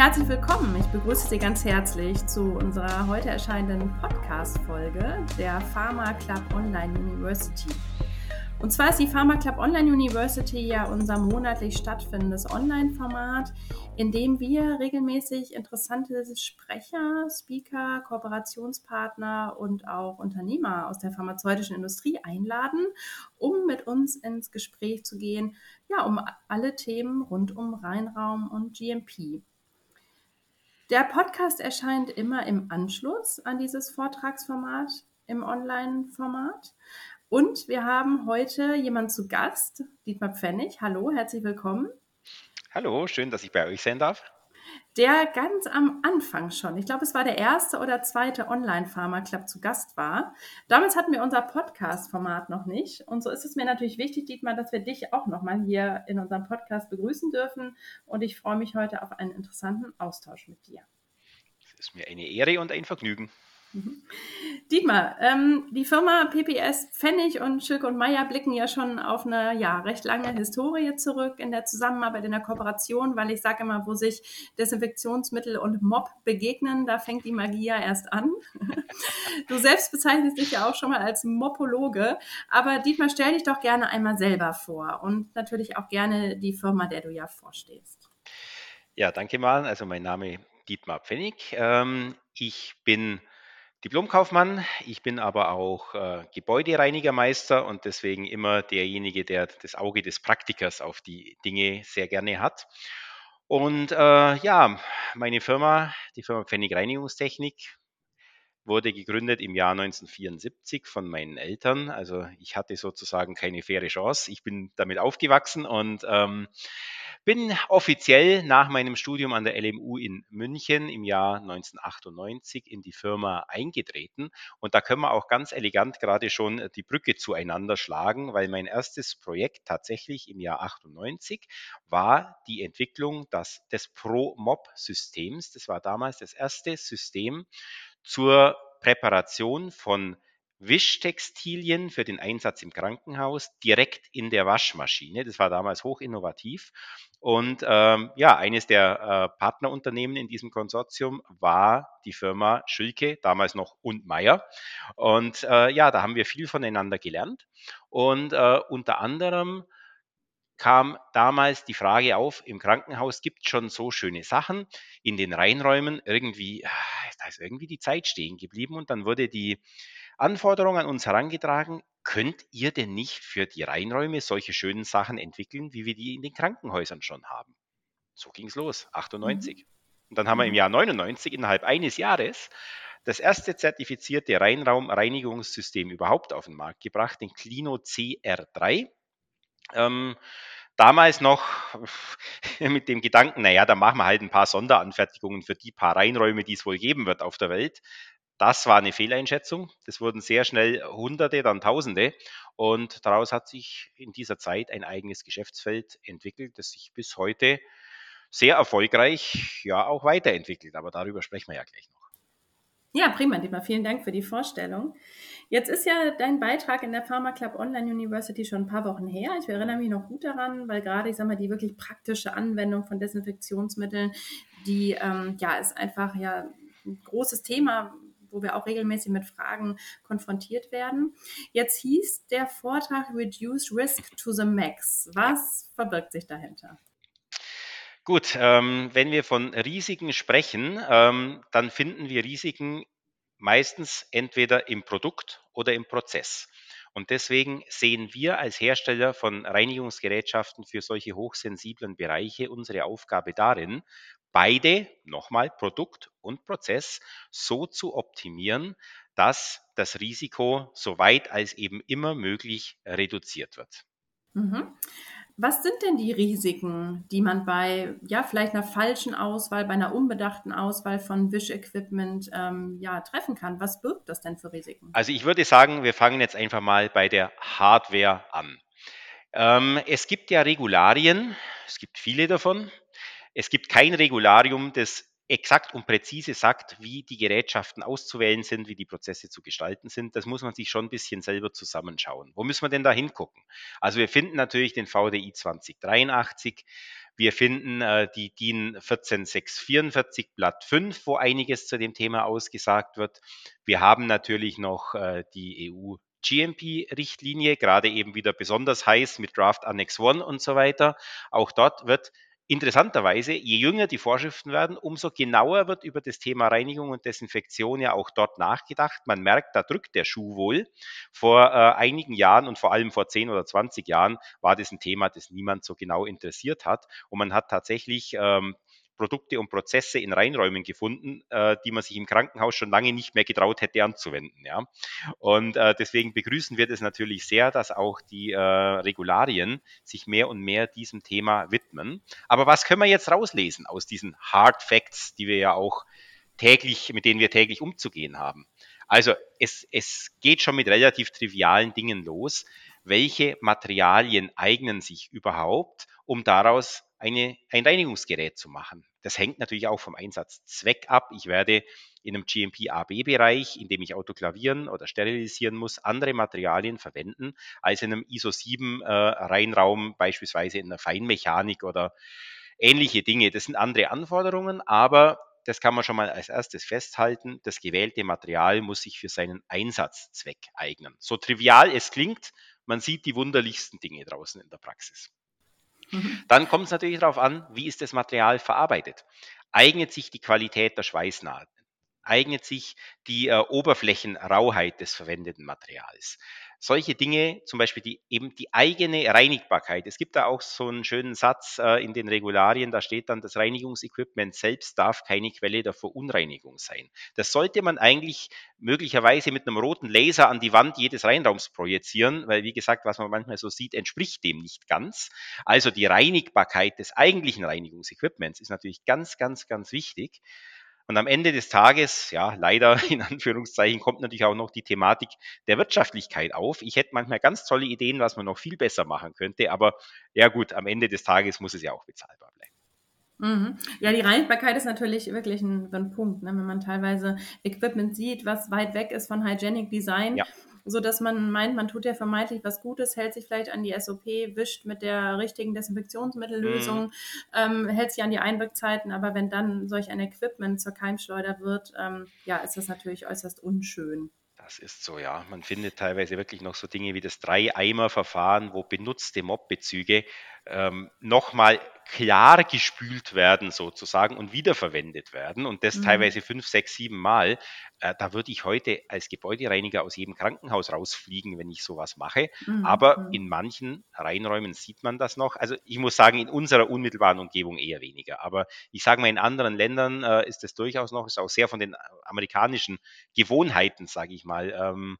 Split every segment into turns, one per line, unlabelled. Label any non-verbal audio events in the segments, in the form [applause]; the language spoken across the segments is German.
herzlich willkommen. Ich begrüße Sie ganz herzlich zu unserer heute erscheinenden Podcast-Folge der Pharma Club Online University. Und zwar ist die Pharma Club Online University ja unser monatlich stattfindendes Online-Format, in dem wir regelmäßig interessante Sprecher, Speaker, Kooperationspartner und auch Unternehmer aus der pharmazeutischen Industrie einladen, um mit uns ins Gespräch zu gehen, ja, um alle Themen rund um Reinraum und GMP. Der Podcast erscheint immer im Anschluss an dieses Vortragsformat im Online-Format. Und wir haben heute jemanden zu Gast, Dietmar Pfennig. Hallo, herzlich willkommen.
Hallo, schön, dass ich bei euch sein darf
der ganz am Anfang schon, ich glaube, es war der erste oder zweite Online-Pharma-Club zu Gast war. Damals hatten wir unser Podcast-Format noch nicht. Und so ist es mir natürlich wichtig, Dietmar, dass wir dich auch nochmal hier in unserem Podcast begrüßen dürfen. Und ich freue mich heute auf einen interessanten Austausch mit dir.
Es ist mir eine Ehre und ein Vergnügen.
Mhm. Dietmar, ähm, die Firma PPS Pfennig und Schilke und Meier blicken ja schon auf eine ja, recht lange Historie zurück in der Zusammenarbeit, in der Kooperation, weil ich sage immer, wo sich Desinfektionsmittel und Mob begegnen, da fängt die Magie ja erst an. [laughs] Du selbst bezeichnest dich ja auch schon mal als Mopologe, aber Dietmar, stell dich doch gerne einmal selber vor und natürlich auch gerne die Firma, der du ja vorstehst.
Ja, danke mal. Also mein Name ist Dietmar Pfennig. Ähm, ich bin Diplomkaufmann. Ich bin aber auch äh, Gebäudereinigermeister und deswegen immer derjenige, der das Auge des Praktikers auf die Dinge sehr gerne hat. Und äh, ja, meine Firma, die Firma Pfennig Reinigungstechnik, wurde gegründet im Jahr 1974 von meinen Eltern. Also ich hatte sozusagen keine faire Chance. Ich bin damit aufgewachsen und ähm, bin offiziell nach meinem Studium an der LMU in München im Jahr 1998 in die Firma eingetreten. Und da können wir auch ganz elegant gerade schon die Brücke zueinander schlagen, weil mein erstes Projekt tatsächlich im Jahr 98 war die Entwicklung des, des Pro-Mob-Systems. Das war damals das erste System zur Präparation von Wischtextilien für den Einsatz im Krankenhaus direkt in der Waschmaschine. Das war damals hoch innovativ. Und ähm, ja, eines der äh, Partnerunternehmen in diesem Konsortium war die Firma Schülke, damals noch und Meier. Und äh, ja, da haben wir viel voneinander gelernt. Und äh, unter anderem kam damals die Frage auf, im Krankenhaus gibt es schon so schöne Sachen, in den Reinräumen irgendwie, ah, da ist irgendwie die Zeit stehen geblieben und dann wurde die Anforderung an uns herangetragen, könnt ihr denn nicht für die Reinräume solche schönen Sachen entwickeln, wie wir die in den Krankenhäusern schon haben? So ging es los, 98. Mhm. Und dann haben wir im mhm. Jahr 99 innerhalb eines Jahres das erste zertifizierte Reinraumreinigungssystem überhaupt auf den Markt gebracht, den Clino CR3. Ähm, damals noch [laughs] mit dem Gedanken, naja, da machen wir halt ein paar Sonderanfertigungen für die paar Reinräume, die es wohl geben wird auf der Welt. Das war eine Fehleinschätzung. Das wurden sehr schnell Hunderte, dann Tausende. Und daraus hat sich in dieser Zeit ein eigenes Geschäftsfeld entwickelt, das sich bis heute sehr erfolgreich ja auch weiterentwickelt. Aber darüber sprechen wir ja gleich noch.
Ja, prima, Dieter. Vielen Dank für die Vorstellung. Jetzt ist ja dein Beitrag in der Pharma Club Online University schon ein paar Wochen her. Ich erinnere mich noch gut daran, weil gerade, ich sag mal, die wirklich praktische Anwendung von Desinfektionsmitteln, die ähm, ja ist einfach ja ein großes Thema, wo wir auch regelmäßig mit Fragen konfrontiert werden. Jetzt hieß der Vortrag Reduce Risk to the Max. Was verbirgt sich dahinter?
Gut, ähm, wenn wir von Risiken sprechen, ähm, dann finden wir Risiken meistens entweder im Produkt oder im Prozess. Und deswegen sehen wir als Hersteller von Reinigungsgerätschaften für solche hochsensiblen Bereiche unsere Aufgabe darin, beide, nochmal Produkt und Prozess, so zu optimieren, dass das Risiko so weit als eben immer möglich reduziert wird.
Mhm. Was sind denn die Risiken, die man bei, ja, vielleicht einer falschen Auswahl, bei einer unbedachten Auswahl von Wischequipment ähm, ja, treffen kann? Was birgt das denn für Risiken?
Also ich würde sagen, wir fangen jetzt einfach mal bei der Hardware an. Ähm, es gibt ja Regularien, es gibt viele davon, es gibt kein Regularium, das exakt und präzise sagt, wie die Gerätschaften auszuwählen sind, wie die Prozesse zu gestalten sind. Das muss man sich schon ein bisschen selber zusammenschauen. Wo müssen wir denn da hingucken? Also wir finden natürlich den VDI 2083. Wir finden äh, die DIN 14644 Blatt 5, wo einiges zu dem Thema ausgesagt wird. Wir haben natürlich noch äh, die EU GMP-Richtlinie, gerade eben wieder besonders heiß mit Draft Annex 1 und so weiter. Auch dort wird Interessanterweise, je jünger die Vorschriften werden, umso genauer wird über das Thema Reinigung und Desinfektion ja auch dort nachgedacht. Man merkt, da drückt der Schuh wohl. Vor äh, einigen Jahren und vor allem vor 10 oder 20 Jahren war das ein Thema, das niemand so genau interessiert hat. Und man hat tatsächlich ähm, Produkte und Prozesse in Reinräumen gefunden, äh, die man sich im Krankenhaus schon lange nicht mehr getraut hätte anzuwenden. Ja? Und äh, deswegen begrüßen wir das natürlich sehr, dass auch die äh, Regularien sich mehr und mehr diesem Thema widmen. Aber was können wir jetzt rauslesen aus diesen Hard Facts, die wir ja auch täglich, mit denen wir täglich umzugehen haben? Also es, es geht schon mit relativ trivialen Dingen los. Welche Materialien eignen sich überhaupt, um daraus eine, ein Reinigungsgerät zu machen. Das hängt natürlich auch vom Einsatzzweck ab. Ich werde in einem GMP-AB-Bereich, in dem ich autoklavieren oder sterilisieren muss, andere Materialien verwenden als in einem ISO-7-Reinraum, äh, beispielsweise in der Feinmechanik oder ähnliche Dinge. Das sind andere Anforderungen, aber das kann man schon mal als erstes festhalten. Das gewählte Material muss sich für seinen Einsatzzweck eignen. So trivial es klingt, man sieht die wunderlichsten Dinge draußen in der Praxis. Mhm. Dann kommt es natürlich darauf an, wie ist das Material verarbeitet. Eignet sich die Qualität der Schweißnaht? Eignet sich die äh, Oberflächenrauheit des verwendeten Materials? solche Dinge, zum Beispiel die, eben die eigene Reinigbarkeit. Es gibt da auch so einen schönen Satz äh, in den Regularien, da steht dann, das Reinigungsequipment selbst darf keine Quelle der Verunreinigung sein. Das sollte man eigentlich möglicherweise mit einem roten Laser an die Wand jedes Reinraums projizieren, weil wie gesagt, was man manchmal so sieht, entspricht dem nicht ganz. Also die Reinigbarkeit des eigentlichen Reinigungsequipments ist natürlich ganz, ganz, ganz wichtig. Und am Ende des Tages, ja, leider [laughs] in Anführungszeichen, kommt natürlich auch noch die Thematik der Wirtschaftlichkeit auf. Ich hätte manchmal ganz tolle Ideen, was man noch viel besser machen könnte, aber ja gut, am Ende des Tages muss es ja auch bezahlbar bleiben.
Mhm. Ja, die Reinigbarkeit ist natürlich wirklich ein, ein Punkt, ne? wenn man teilweise Equipment sieht, was weit weg ist von Hygienic Design. Ja so dass man meint, man tut ja vermeintlich was Gutes, hält sich vielleicht an die SOP, wischt mit der richtigen Desinfektionsmittellösung, mhm. ähm, hält sich an die Einwirkzeiten, aber wenn dann solch ein Equipment zur Keimschleuder wird, ähm, ja, ist das natürlich äußerst unschön.
Das ist so, ja. Man findet teilweise wirklich noch so Dinge wie das Drei-Eimer-Verfahren, wo benutzte Mobbezüge ähm, nochmal klar gespült werden sozusagen und wiederverwendet werden und das mhm. teilweise fünf, sechs, sieben Mal. Äh, da würde ich heute als Gebäudereiniger aus jedem Krankenhaus rausfliegen, wenn ich sowas mache. Mhm. Aber mhm. in manchen Reinräumen sieht man das noch. Also ich muss sagen, in unserer unmittelbaren Umgebung eher weniger. Aber ich sage mal, in anderen Ländern äh, ist das durchaus noch, ist auch sehr von den amerikanischen Gewohnheiten, sage ich mal, ähm,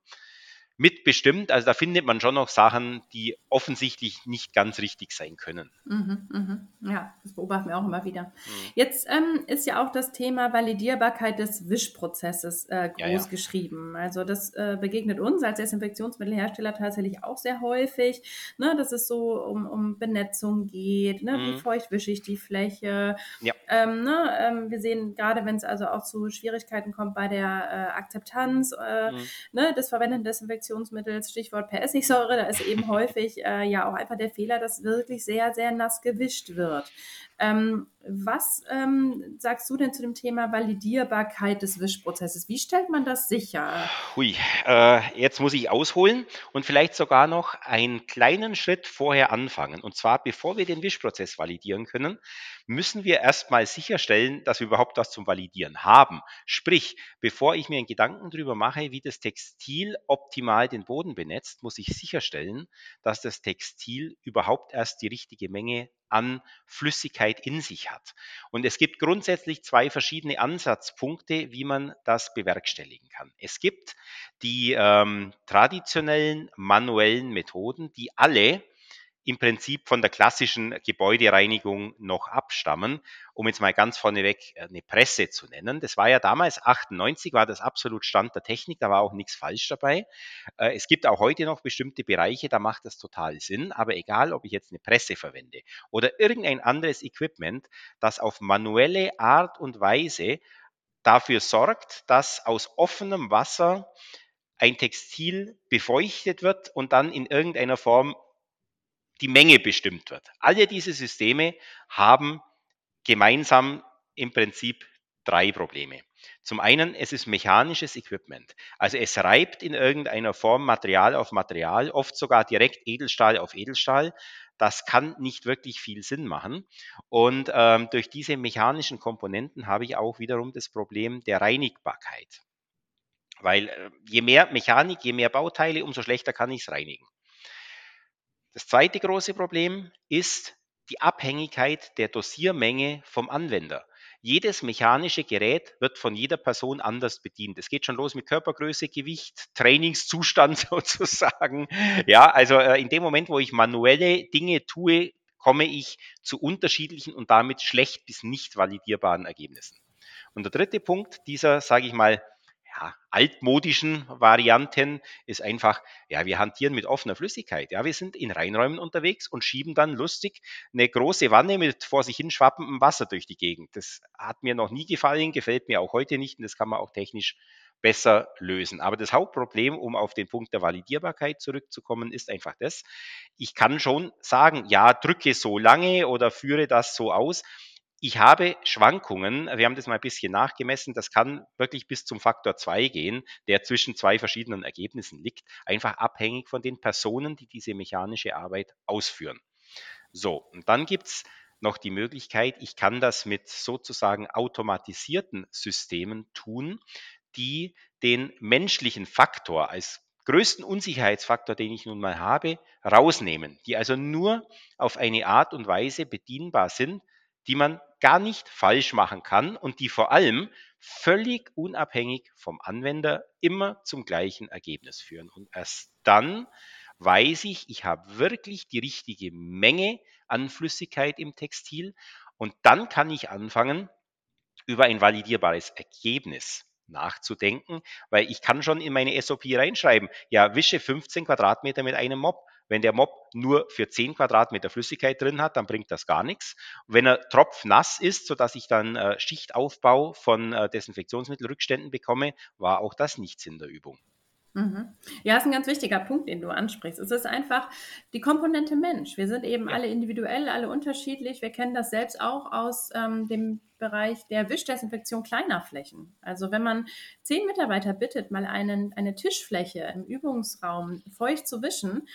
mitbestimmt. Also da findet man schon noch Sachen, die offensichtlich nicht ganz richtig sein können.
Mhm, mh. Ja, das beobachten wir auch immer wieder. Mhm. Jetzt ähm, ist ja auch das Thema Validierbarkeit des Wischprozesses äh, groß ja, ja. geschrieben. Also das äh, begegnet uns als Desinfektionsmittelhersteller tatsächlich auch sehr häufig, ne, dass es so um, um Benetzung geht, ne, mhm. wie feucht wische ich die Fläche. Ja. Ähm, ne, ähm, wir sehen gerade, wenn es also auch zu Schwierigkeiten kommt bei der äh, Akzeptanz äh, mhm. ne, des verwendeten Desinfektionsmittels, Desinfektionsmittels, Stichwort per Essigsäure, da ist eben [laughs] häufig äh, ja auch einfach der Fehler, dass wirklich sehr, sehr nass gewischt wird. Ähm, was ähm, sagst du denn zu dem Thema Validierbarkeit des Wischprozesses? Wie stellt man das sicher?
Hui, äh, jetzt muss ich ausholen und vielleicht sogar noch einen kleinen Schritt vorher anfangen. Und zwar, bevor wir den Wischprozess validieren können, müssen wir erstmal sicherstellen, dass wir überhaupt was zum Validieren haben. Sprich, bevor ich mir einen Gedanken darüber mache, wie das Textil optimal den Boden benetzt, muss ich sicherstellen, dass das Textil überhaupt erst die richtige Menge an Flüssigkeit in sich hat. Und es gibt grundsätzlich zwei verschiedene Ansatzpunkte, wie man das bewerkstelligen kann. Es gibt die ähm, traditionellen manuellen Methoden, die alle im Prinzip von der klassischen Gebäudereinigung noch abstammen. Um jetzt mal ganz vorneweg äh, eine Presse zu nennen. Das war ja damals 98, war das absolut Stand der Technik, da war auch nichts falsch dabei. Äh, es gibt auch heute noch bestimmte Bereiche, da macht das total Sinn, aber egal, ob ich jetzt eine Presse verwende oder irgendein anderes Equipment, das auf manuelle Art und Weise dafür sorgt, dass aus offenem Wasser ein Textil befeuchtet wird und dann in irgendeiner Form die Menge bestimmt wird. Alle diese Systeme haben gemeinsam im Prinzip drei Probleme. Zum einen, es ist mechanisches Equipment. Also es reibt in irgendeiner Form Material auf Material, oft sogar direkt Edelstahl auf Edelstahl. Das kann nicht wirklich viel Sinn machen. Und ähm, durch diese mechanischen Komponenten habe ich auch wiederum das Problem der Reinigbarkeit. Weil äh, je mehr Mechanik, je mehr Bauteile, umso schlechter kann ich es reinigen. Das zweite große Problem ist die Abhängigkeit der Dosiermenge vom Anwender. Jedes mechanische Gerät wird von jeder Person anders bedient. Es geht schon los mit Körpergröße, Gewicht, Trainingszustand [laughs] sozusagen. Ja, also äh, in dem Moment, wo ich manuelle Dinge tue, komme ich zu unterschiedlichen und damit schlecht bis nicht validierbaren Ergebnissen. Und der dritte Punkt dieser, sage ich mal, ja, altmodischen Varianten ist einfach, ja, wir hantieren mit offener Flüssigkeit. Ja, wir sind in Reinräumen unterwegs und schieben dann lustig eine große Wanne mit vor sich hin schwappendem Wasser durch die Gegend. Das hat mir noch nie gefallen, gefällt mir auch heute nicht und das kann man auch technisch besser lösen. Aber das Hauptproblem, um auf den Punkt der Validierbarkeit zurückzukommen, ist einfach das. Ich kann schon sagen, ja, drücke so lange oder führe das so aus ich habe Schwankungen, wir haben das mal ein bisschen nachgemessen, das kann wirklich bis zum Faktor 2 gehen, der zwischen zwei verschiedenen Ergebnissen liegt, einfach abhängig von den Personen, die diese mechanische Arbeit ausführen. So, und dann gibt's noch die Möglichkeit, ich kann das mit sozusagen automatisierten Systemen tun, die den menschlichen Faktor als größten Unsicherheitsfaktor, den ich nun mal habe, rausnehmen, die also nur auf eine Art und Weise bedienbar sind, die man gar nicht falsch machen kann und die vor allem völlig unabhängig vom Anwender immer zum gleichen Ergebnis führen. Und erst dann weiß ich, ich habe wirklich die richtige Menge an Flüssigkeit im Textil und dann kann ich anfangen, über ein validierbares Ergebnis nachzudenken, weil ich kann schon in meine SOP reinschreiben, ja, wische 15 Quadratmeter mit einem Mob. Wenn der Mob nur für 10 Quadratmeter Flüssigkeit drin hat, dann bringt das gar nichts. Wenn er tropfnass ist, sodass ich dann äh, Schichtaufbau von äh, Desinfektionsmittelrückständen bekomme, war auch das nichts in der Übung.
Mhm. Ja, ist ein ganz wichtiger Punkt, den du ansprichst. Es ist einfach die Komponente Mensch. Wir sind eben ja. alle individuell, alle unterschiedlich. Wir kennen das selbst auch aus ähm, dem Bereich der Wischdesinfektion kleiner Flächen. Also wenn man zehn Mitarbeiter bittet, mal einen, eine Tischfläche im Übungsraum feucht zu wischen,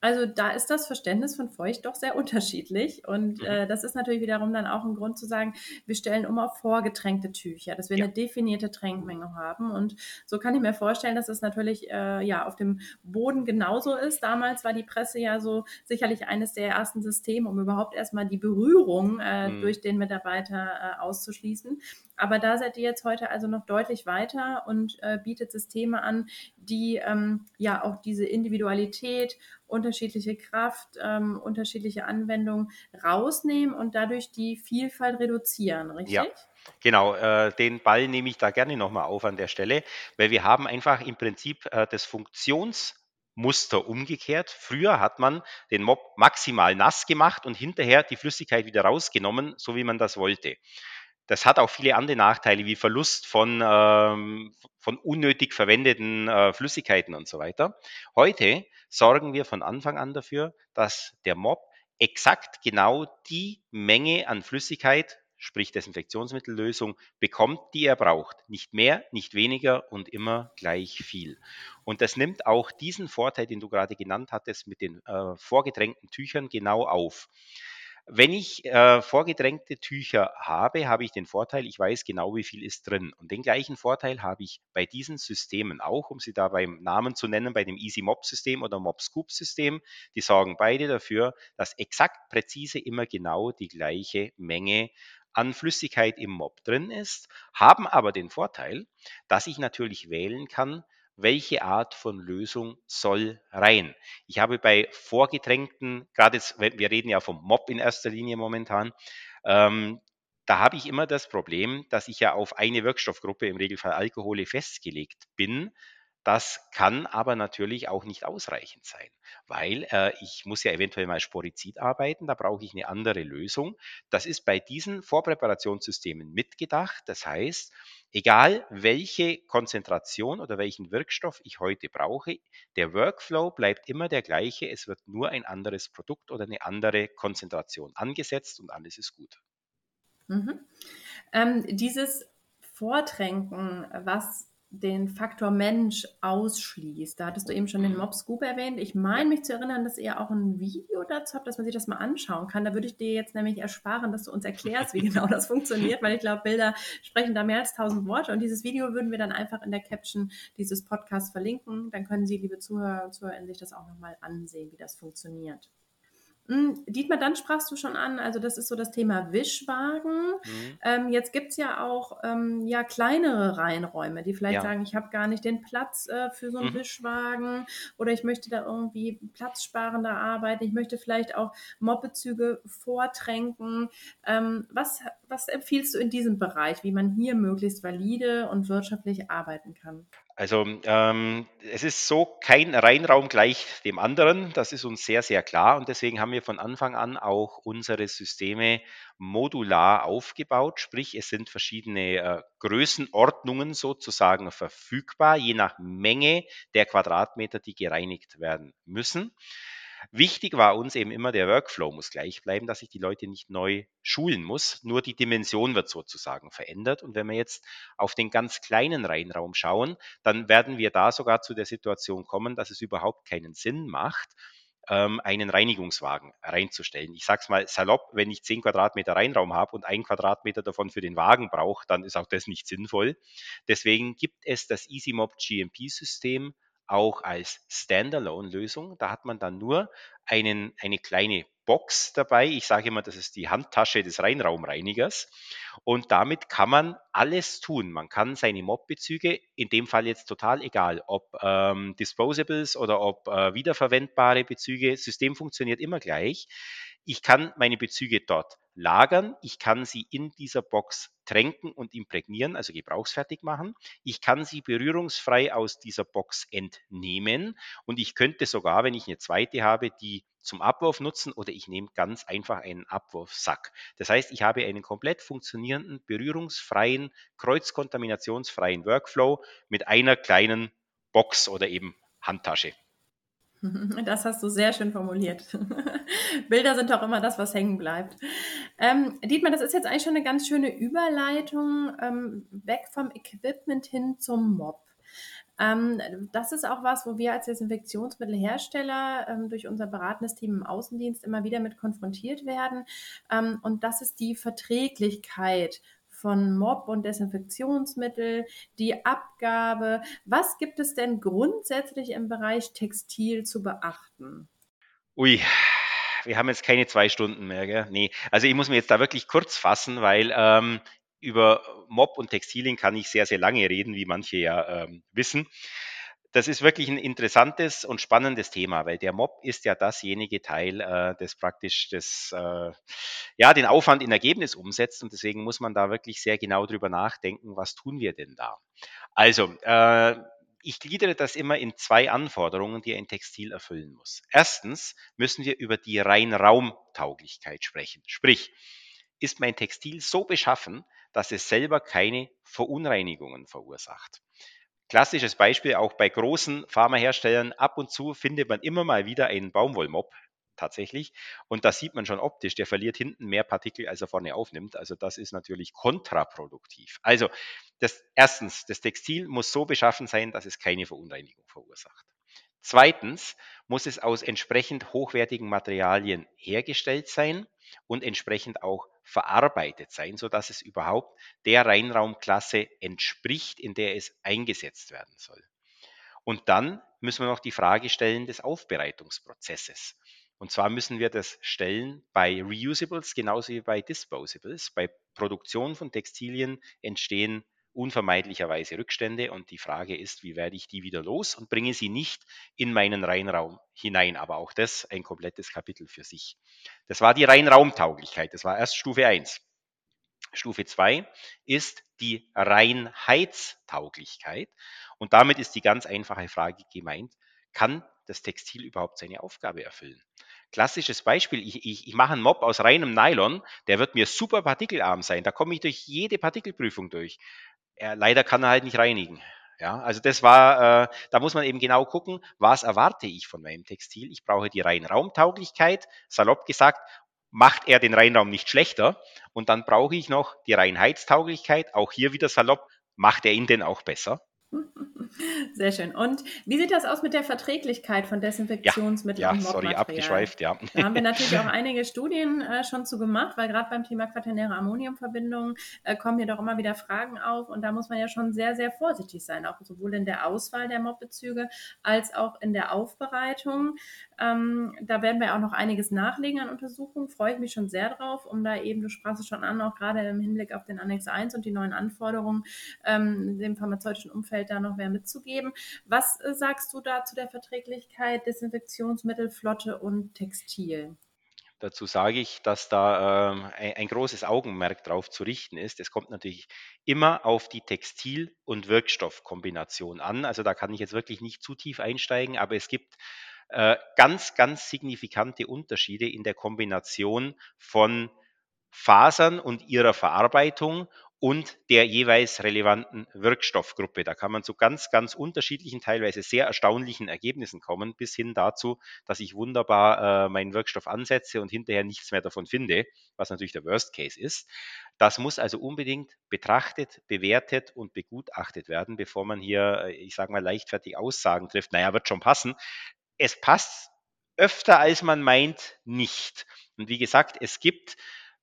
also da ist das Verständnis von Feucht doch sehr unterschiedlich. Und mhm. äh, das ist natürlich wiederum dann auch ein Grund zu sagen, wir stellen um auf vorgetränkte Tücher, dass wir ja. eine definierte Tränkmenge haben. Und so kann ich mir vorstellen, dass es natürlich äh, ja auf dem Boden genauso ist. Damals war die Presse ja so sicherlich eines der ersten Systeme, um überhaupt erstmal die Berührung äh, mhm. durch den Mitarbeiter äh, auszuschließen. Aber da seid ihr jetzt heute also noch deutlich weiter und äh, bietet Systeme an, die ähm, ja auch diese Individualität, unterschiedliche Kraft, ähm, unterschiedliche Anwendungen rausnehmen und dadurch die Vielfalt reduzieren, richtig?
Ja. Genau, äh, den Ball nehme ich da gerne nochmal auf an der Stelle, weil wir haben einfach im Prinzip äh, das Funktionsmuster umgekehrt. Früher hat man den Mob maximal nass gemacht und hinterher die Flüssigkeit wieder rausgenommen, so wie man das wollte. Das hat auch viele andere Nachteile wie Verlust von, ähm, von unnötig verwendeten äh, Flüssigkeiten und so weiter. Heute sorgen wir von Anfang an dafür, dass der Mob exakt genau die Menge an Flüssigkeit, sprich Desinfektionsmittellösung, bekommt, die er braucht. Nicht mehr, nicht weniger und immer gleich viel. Und das nimmt auch diesen Vorteil, den du gerade genannt hattest, mit den äh, vorgedrängten Tüchern genau auf. Wenn ich äh, vorgedrängte Tücher habe, habe ich den Vorteil, ich weiß genau, wie viel ist drin. Und den gleichen Vorteil habe ich bei diesen Systemen auch, um sie da beim Namen zu nennen, bei dem Easy Mob System oder Mob Scoop System. Die sorgen beide dafür, dass exakt präzise immer genau die gleiche Menge an Flüssigkeit im Mob drin ist, haben aber den Vorteil, dass ich natürlich wählen kann, welche Art von Lösung soll rein. Ich habe bei vorgedrängten, gerade jetzt, wir reden ja vom Mob in erster Linie momentan, ähm, da habe ich immer das Problem, dass ich ja auf eine Wirkstoffgruppe, im Regelfall Alkohole, festgelegt bin. Das kann aber natürlich auch nicht ausreichend sein, weil äh, ich muss ja eventuell mal Sporizid arbeiten, da brauche ich eine andere Lösung. Das ist bei diesen Vorpräparationssystemen mitgedacht. Das heißt, Egal welche Konzentration oder welchen Wirkstoff ich heute brauche, der Workflow bleibt immer der gleiche. Es wird nur ein anderes Produkt oder eine andere Konzentration angesetzt und alles ist gut.
Mhm. Ähm, dieses Vortränken, was den Faktor Mensch ausschließt. Da hattest du eben schon den mhm. Mob Scoop erwähnt. Ich meine mich zu erinnern, dass ihr auch ein Video dazu habt, dass man sich das mal anschauen kann. Da würde ich dir jetzt nämlich ersparen, dass du uns erklärst, wie [laughs] genau das funktioniert, weil ich glaube, Bilder sprechen da mehr als tausend Worte. Und dieses Video würden wir dann einfach in der Caption dieses Podcasts verlinken. Dann können Sie, liebe Zuhörer und Zuhörerinnen, sich das auch nochmal ansehen, wie das funktioniert. Hm, Dietmar, dann sprachst du schon an, also das ist so das Thema Wischwagen. Mhm. Ähm, jetzt gibt es ja auch ähm, ja, kleinere Reihenräume, die vielleicht ja. sagen, ich habe gar nicht den Platz äh, für so einen mhm. Wischwagen oder ich möchte da irgendwie platzsparender arbeiten, ich möchte vielleicht auch Moppezüge vortränken. Ähm, was, was empfiehlst du in diesem Bereich, wie man hier möglichst valide und wirtschaftlich arbeiten kann?
Also ähm, es ist so, kein Reinraum gleich dem anderen. Das ist uns sehr, sehr klar. Und deswegen haben wir von Anfang an auch unsere Systeme modular aufgebaut. Sprich, es sind verschiedene äh, Größenordnungen sozusagen verfügbar, je nach Menge der Quadratmeter, die gereinigt werden müssen. Wichtig war uns eben immer, der Workflow muss gleich bleiben, dass ich die Leute nicht neu schulen muss. Nur die Dimension wird sozusagen verändert. Und wenn wir jetzt auf den ganz kleinen Reihenraum schauen, dann werden wir da sogar zu der Situation kommen, dass es überhaupt keinen Sinn macht, ähm, einen Reinigungswagen reinzustellen. Ich sage es mal salopp, wenn ich 10 Quadratmeter Reinraum habe und ein Quadratmeter davon für den Wagen brauche, dann ist auch das nicht sinnvoll. Deswegen gibt es das EasyMob GMP-System auch als Standalone-Lösung. Da hat man dann nur einen, eine kleine Box dabei. Ich sage immer, das ist die Handtasche des Reinraumreinigers. Und damit kann man alles tun. Man kann seine Mobbezüge, in dem Fall jetzt total egal, ob ähm, Disposables oder ob äh, wiederverwendbare Bezüge, System funktioniert immer gleich. Ich kann meine Bezüge dort lagern. Ich kann sie in dieser Box tränken und imprägnieren, also gebrauchsfertig machen. Ich kann sie berührungsfrei aus dieser Box entnehmen und ich könnte sogar, wenn ich eine zweite habe, die zum Abwurf nutzen oder ich nehme ganz einfach einen Abwurfsack. Das heißt, ich habe einen komplett funktionierenden, berührungsfreien, kreuzkontaminationsfreien Workflow mit einer kleinen Box oder eben Handtasche. [laughs]
Das hast du sehr schön formuliert. [laughs] Bilder sind doch immer das, was hängen bleibt. Ähm, Dietmar, das ist jetzt eigentlich schon eine ganz schöne Überleitung ähm, weg vom Equipment hin zum Mob. Ähm, das ist auch was, wo wir als Desinfektionsmittelhersteller ähm, durch unser beratendes Team im Außendienst immer wieder mit konfrontiert werden. Ähm, und das ist die Verträglichkeit von Mob und Desinfektionsmittel, die Abgabe. Was gibt es denn grundsätzlich im Bereich Textil zu beachten?
Ui, wir haben jetzt keine zwei Stunden mehr, gell? Nee, also ich muss mir jetzt da wirklich kurz fassen, weil ähm, über Mob und Textilien kann ich sehr, sehr lange reden, wie manche ja ähm, wissen das ist wirklich ein interessantes und spannendes Thema, weil der Mob ist ja dasjenige Teil, äh, das praktisch das, äh, ja, den Aufwand in Ergebnis umsetzt und deswegen muss man da wirklich sehr genau drüber nachdenken, was tun wir denn da? Also, äh, ich gliedere das immer in zwei Anforderungen, die ein Textil erfüllen muss. Erstens müssen wir über die rein Raumtauglichkeit sprechen. Sprich, ist mein Textil so beschaffen, dass es selber keine Verunreinigungen verursacht. Klassisches Beispiel auch bei großen Pharmaherstellern. Ab und zu findet man immer mal wieder einen Baumwollmob tatsächlich. Und das sieht man schon optisch. Der verliert hinten mehr Partikel, als er vorne aufnimmt. Also das ist natürlich kontraproduktiv. Also das, erstens, das Textil muss so beschaffen sein, dass es keine Verunreinigung verursacht. Zweitens muss es aus entsprechend hochwertigen Materialien hergestellt sein und entsprechend auch verarbeitet sein, sodass es überhaupt der Reinraumklasse entspricht, in der es eingesetzt werden soll. Und dann müssen wir noch die Frage stellen des Aufbereitungsprozesses. Und zwar müssen wir das stellen bei Reusables genauso wie bei Disposables. Bei Produktion von Textilien entstehen unvermeidlicherweise Rückstände und die Frage ist, wie werde ich die wieder los und bringe sie nicht in meinen Reinraum hinein. Aber auch das ein komplettes Kapitel für sich. Das war die Reinraumtauglichkeit. Das war erst Stufe 1. Stufe 2 ist die Reinheitstauglichkeit. Und damit ist die ganz einfache Frage gemeint, kann das Textil überhaupt seine Aufgabe erfüllen? Klassisches Beispiel, ich, ich, ich mache einen Mob aus reinem Nylon, der wird mir super partikelarm sein. Da komme ich durch jede Partikelprüfung durch. Er, leider kann er halt nicht reinigen. Ja, also das war, äh, da muss man eben genau gucken, was erwarte ich von meinem Textil. Ich brauche die reine Raumtauglichkeit, salopp gesagt, macht er den Reinraum nicht schlechter. Und dann brauche ich noch die Reinheitstauglichkeit, auch hier wieder salopp, macht er ihn denn auch besser? [laughs]
Sehr schön. Und wie sieht das aus mit der Verträglichkeit von Desinfektionsmitteln
ja, ja, und Sorry, abgeschweift, ja.
Da haben wir natürlich [laughs] auch einige Studien äh, schon zu gemacht, weil gerade beim Thema quaternäre Ammoniumverbindungen äh, kommen hier doch immer wieder Fragen auf und da muss man ja schon sehr, sehr vorsichtig sein, auch sowohl in der Auswahl der Mobbezüge als auch in der Aufbereitung. Ähm, da werden wir auch noch einiges nachlegen an Untersuchungen, freue ich mich schon sehr drauf, um da eben, du sprachst es schon an, auch gerade im Hinblick auf den Annex 1 und die neuen Anforderungen ähm, im pharmazeutischen Umfeld da noch mehr mitzugeben. Was äh, sagst du da zu der Verträglichkeit Desinfektionsmittel, Flotte und Textil?
Dazu sage ich, dass da ähm, ein, ein, großes Augenmerk drauf zu richten ist. Es kommt natürlich immer auf die Textil- und Wirkstoffkombination an. Also da kann ich jetzt wirklich nicht zu tief einsteigen, aber es gibt äh, ganz, ganz signifikante Unterschiede in der Kombination von Fasern und ihrer Verarbeitung und der jeweils relevanten Wirkstoffgruppe. Da kann man zu ganz, ganz unterschiedlichen, teilweise sehr erstaunlichen Ergebnissen kommen, bis hin dazu, dass ich wunderbar äh, meinen Wirkstoff ansetze und hinterher nichts mehr davon finde, was natürlich der Worst Case ist. Das muss also unbedingt betrachtet, bewertet und begutachtet werden, bevor man hier, äh, ich sage mal, leichtfertig Aussagen trifft. Naja, wird schon passen. Es passt öfter, als man meint, nicht. Und wie gesagt, es gibt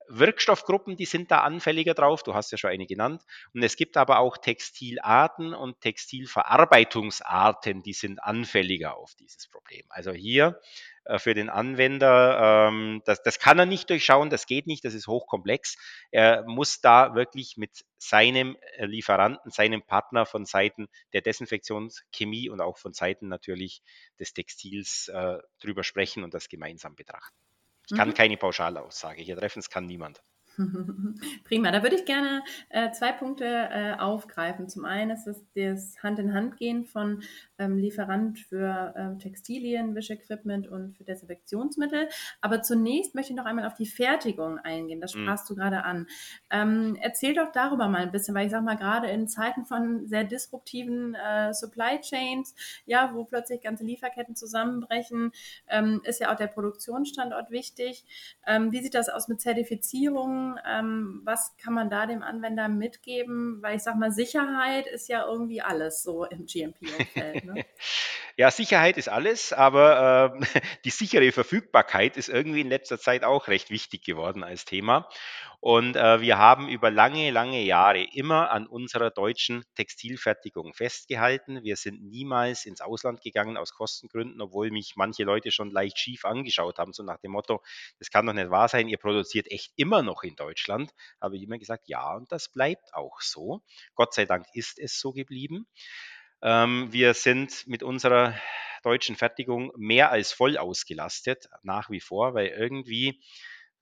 Wirkstoffgruppen, die sind da anfälliger drauf. Du hast ja schon eine genannt. Und es gibt aber auch Textilarten und Textilverarbeitungsarten, die sind anfälliger auf dieses Problem. Also hier äh, für den Anwender, ähm, das, das kann er nicht durchschauen, das geht nicht, das ist hochkomplex. Er muss da wirklich mit seinem äh, Lieferanten, seinem Partner von Seiten der Desinfektionschemie und auch von Seiten natürlich des Textils äh, drüber sprechen und das gemeinsam betrachten. Ich kann mhm. keine Pauschalaussage hier treffen, es kann niemand. [laughs]
Prima, da würde ich gerne äh, zwei Punkte äh, aufgreifen. Zum einen ist es das Hand-in-Hand-Gehen von ähm, Lieferant für ähm, Textilien, Wischequipment und für Desinfektionsmittel. Aber zunächst möchte ich noch einmal auf die Fertigung eingehen. Das mhm. sprachst mm. du gerade an. Ähm, erzähl doch darüber mal ein bisschen, weil ich sag mal, gerade in Zeiten von sehr disruptiven äh, Supply Chains, ja, wo plötzlich ganze Lieferketten zusammenbrechen, ähm, ist ja auch der Produktionsstandort wichtig. Ähm, wie sieht das aus mit Zertifizierung? Ähm, was kann man da dem Anwender mitgeben? Weil ich sage mal, Sicherheit ist ja irgendwie alles so im GMP-Umfeld. [laughs] Ne? [laughs]
ja, Sicherheit ist alles, aber äh, [laughs] die sichere Verfügbarkeit ist irgendwie in letzter Zeit auch recht wichtig geworden als Thema. Und äh, wir haben über lange, lange Jahre immer an unserer deutschen Textilfertigung festgehalten. Wir sind niemals ins Ausland gegangen aus Kostengründen, obwohl mich manche Leute schon leicht schief angeschaut haben, so nach dem Motto, das kann doch nicht wahr sein, ihr produziert echt immer noch in Deutschland. Habe ich immer gesagt, ja, und das bleibt auch so. Gott sei Dank ist es so geblieben. Ähm, wir sind mit unserer deutschen Fertigung mehr als voll ausgelastet, nach wie vor, weil irgendwie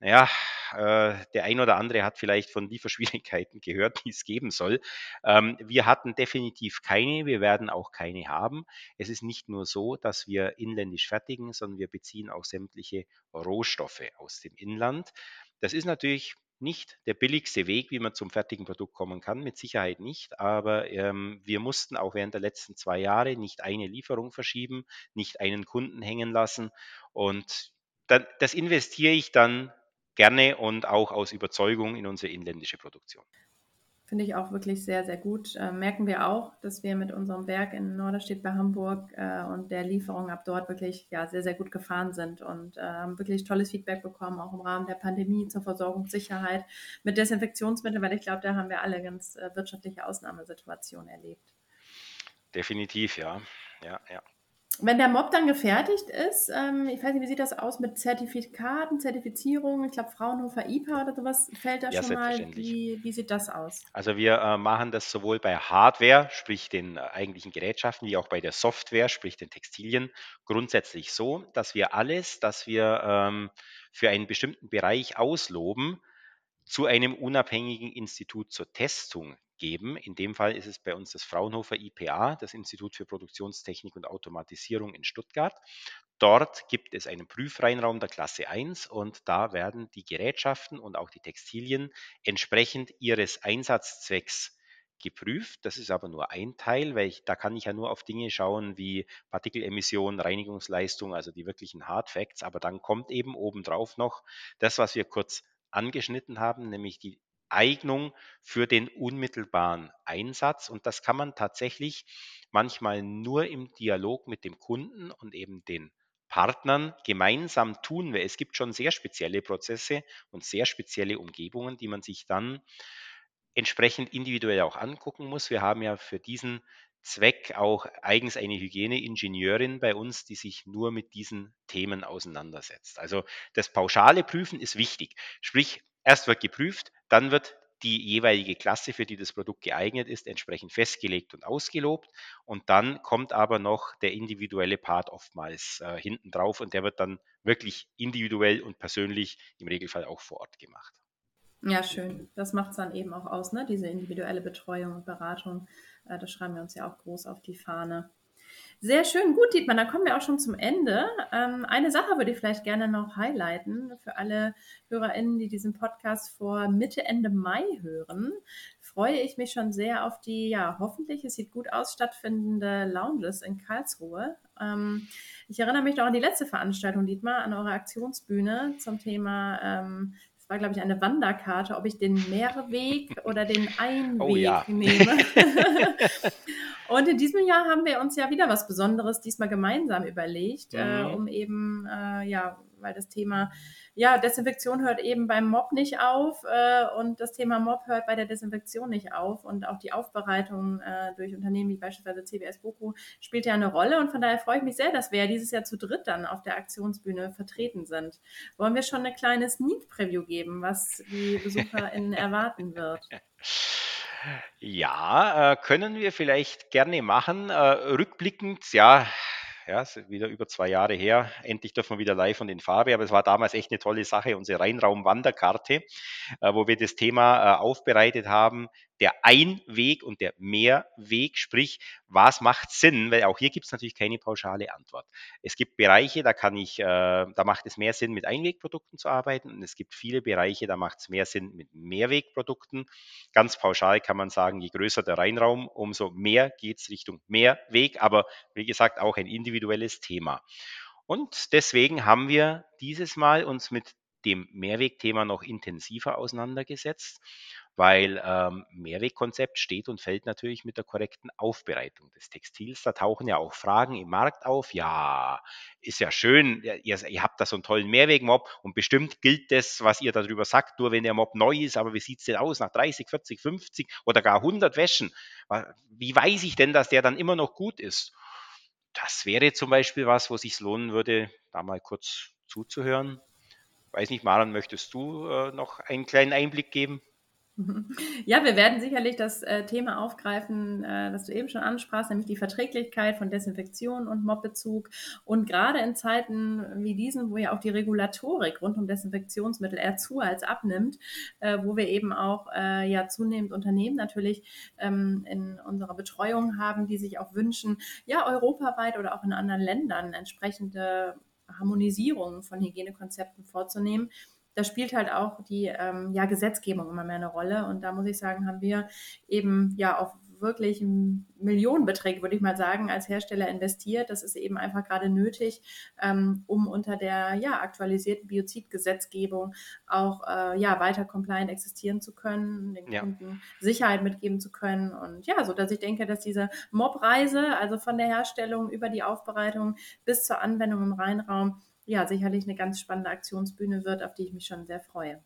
ja, äh, der ein oder andere hat vielleicht von Lieferschwierigkeiten [laughs] gehört, die es geben soll. Ähm, wir hatten definitiv keine, wir werden auch keine haben. Es ist nicht nur so, dass wir inländisch fertigen, sondern wir beziehen auch sämtliche Rohstoffe aus dem Inland. Das ist natürlich nicht der billigste Weg, wie man zum fertigen Produkt kommen kann, mit Sicherheit nicht. Aber ähm, wir mussten auch während der letzten zwei Jahre nicht eine Lieferung verschieben, nicht einen Kunden hängen lassen. Und dann, das investiere ich dann gerne und auch aus Überzeugung in unsere inländische Produktion.
Finde ich auch wirklich sehr, sehr gut. Äh, merken wir auch, dass wir mit unserem Werk in Norderstedt bei Hamburg äh, und der Lieferung ab dort wirklich ja, sehr, sehr gut gefahren sind und äh, haben wirklich tolles Feedback bekommen, auch im Rahmen der Pandemie zur Versorgungssicherheit mit Desinfektionsmitteln, weil ich glaube, da haben wir alle ganz äh, wirtschaftliche Ausnahmesituationen erlebt.
Definitiv, ja. Ja, ja.
Wenn der Mob dann gefertigt ist, ähm, ich weiß nicht, wie sieht das aus mit Zertifikaten, Zertifizierungen? Ich glaube, Fraunhofer IPA oder sowas fällt da ja, schon mal. Wie, wie sieht das aus?
Also wir äh, machen das sowohl bei Hardware, sprich den äh, eigentlichen Gerätschaften, wie auch bei der Software, sprich den Textilien, grundsätzlich so, dass wir alles, das wir ähm, für einen bestimmten Bereich ausloben, zu einem unabhängigen Institut zur Testung geben. In dem Fall ist es bei uns das Fraunhofer IPA, das Institut für Produktionstechnik und Automatisierung in Stuttgart. Dort gibt es einen Prüfreinraum der Klasse 1 und da werden die Gerätschaften und auch die Textilien entsprechend ihres Einsatzzwecks geprüft. Das ist aber nur ein Teil, weil ich, da kann ich ja nur auf Dinge schauen wie Partikelemission, Reinigungsleistung, also die wirklichen Hard Facts. Aber dann kommt eben obendrauf noch das, was wir kurz angeschnitten haben, nämlich die Eignung für den unmittelbaren Einsatz. Und das kann man tatsächlich manchmal nur im Dialog mit dem Kunden und eben den Partnern gemeinsam tun, weil es gibt schon sehr spezielle Prozesse und sehr spezielle Umgebungen, die man sich dann entsprechend individuell auch angucken muss. Wir haben ja für diesen Zweck auch eigens eine Hygieneingenieurin bei uns, die sich nur mit diesen Themen auseinandersetzt. Also das pauschale Prüfen ist wichtig. Sprich, erst wird geprüft, dann wird die jeweilige Klasse, für die das Produkt geeignet ist, entsprechend festgelegt und ausgelobt. Und dann kommt aber noch der individuelle Part oftmals äh, hinten drauf und der wird dann wirklich individuell und persönlich im Regelfall auch vor Ort gemacht.
Ja, schön. Das macht es dann eben auch aus, ne? diese individuelle Betreuung und Beratung. Äh, das schreiben wir uns ja auch groß auf die Fahne. Sehr schön, gut, Dietmar, dann kommen wir auch schon zum Ende. Ähm, eine Sache würde ich vielleicht gerne noch highlighten für alle HörerInnen, die diesen Podcast vor Mitte, Ende Mai hören. Freue ich mich schon sehr auf die, ja, hoffentlich, es sieht gut aus, stattfindende Lounges in Karlsruhe. Ähm, ich erinnere mich noch an die letzte Veranstaltung, Dietmar, an eure Aktionsbühne zum Thema ähm, es war, glaube ich, eine Wanderkarte, ob ich den Mehrweg [laughs] oder den Einweg oh, ja. nehme. [laughs] und in diesem Jahr haben wir uns ja wieder was Besonderes diesmal gemeinsam überlegt, äh, mhm. äh, um eben, äh, ja, weil das Thema ja, Desinfektion hört eben beim Mob nicht auf äh, und das Thema Mob hört bei der Desinfektion nicht auf und auch die Aufbereitung äh, durch Unternehmen wie beispielsweise CBS Boko spielt ja eine Rolle und von daher freue ich mich sehr, dass wir ja dieses Jahr zu dritt dann auf der Aktionsbühne vertreten sind. Wollen wir schon eine kleine Sneak Preview geben, was die BesucherInnen [laughs] erwarten wird?
Ja, äh, können wir vielleicht gerne machen. Äh, rückblickend, ja, ja, ist wieder über zwei Jahre her. Endlich dürfen wir wieder live und in Farbe. Aber es war damals echt eine tolle Sache, unsere Rheinraum-Wanderkarte, äh, wo wir das Thema äh, aufbereitet haben. Der Einweg und der Mehrweg, sprich, was macht Sinn? Weil auch hier gibt es natürlich keine pauschale Antwort. Es gibt Bereiche, da kann ich, äh, da macht es mehr Sinn, mit Einwegprodukten zu arbeiten. Und es gibt viele Bereiche, da macht es mehr Sinn mit Mehrwegprodukten. Ganz pauschal kann man sagen, je größer der Reinraum, umso mehr geht es Richtung Mehrweg. Aber wie gesagt, auch ein individuelles Thema. Und deswegen haben wir dieses Mal uns mit dem Mehrwegthema noch intensiver auseinandergesetzt weil ähm, Mehrwegkonzept steht und fällt natürlich mit der korrekten Aufbereitung des Textils. Da tauchen ja auch Fragen im Markt auf. Ja, ist ja schön, ihr, ihr habt da so einen tollen Mehrwegmob und bestimmt gilt das, was ihr darüber sagt, nur wenn der Mob neu ist. Aber wie sieht es denn aus nach 30, 40, 50 oder gar 100 Wäschen? Wie weiß ich denn, dass der dann immer noch gut ist? Das wäre zum Beispiel was, wo sich lohnen würde, da mal kurz zuzuhören. Weiß nicht, Maren, möchtest du äh, noch einen kleinen Einblick geben? [laughs]
Ja, wir werden sicherlich das äh, Thema aufgreifen, äh, das du eben schon ansprachst, nämlich die Verträglichkeit von Desinfektion und Mobbezug. Und gerade in Zeiten wie diesen, wo ja auch die Regulatorik rund um Desinfektionsmittel eher zu als abnimmt, äh, wo wir eben auch äh, ja zunehmend Unternehmen natürlich ähm, in unserer Betreuung haben, die sich auch wünschen, ja europaweit oder auch in anderen Ländern entsprechende Harmonisierung von Hygienekonzepten vorzunehmen da spielt halt auch die ähm, ja, Gesetzgebung immer mehr eine Rolle. Und da muss ich sagen, haben wir eben ja auf wirklich Millionenbeträge, würde ich mal sagen, als Hersteller investiert. Das ist eben einfach gerade nötig, ähm, um unter der ja, aktualisierten Biozidgesetzgebung auch äh, ja, weiter compliant existieren zu können, den ja. Kunden Sicherheit mitgeben zu können. Und ja, so dass ich denke, dass diese Mob-Reise, also von der Herstellung über die Aufbereitung bis zur Anwendung im Reinraum, ja, sicherlich eine ganz spannende Aktionsbühne wird, auf die ich mich schon sehr freue.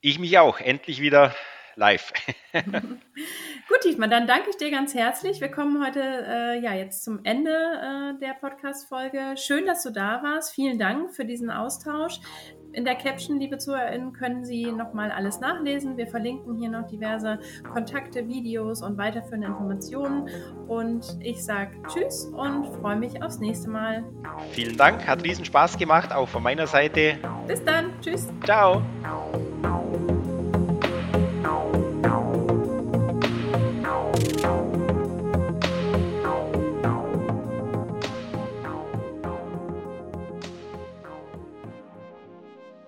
Ich mich auch. Endlich wieder live. [laughs]
Gut, Dietmar, dann danke ich dir ganz herzlich. Wir kommen heute äh, ja jetzt zum Ende äh, der Podcast-Folge. Schön, dass du da warst. Vielen Dank für diesen Austausch. In der Caption, liebe ZuhörerInnen, können Sie nochmal alles nachlesen. Wir verlinken hier noch diverse Kontakte, Videos und weiterführende Informationen. Und ich sage Tschüss und freue mich aufs nächste Mal.
Vielen Dank, hat riesen Spaß gemacht, auch von meiner Seite.
Bis dann, Tschüss.
Ciao.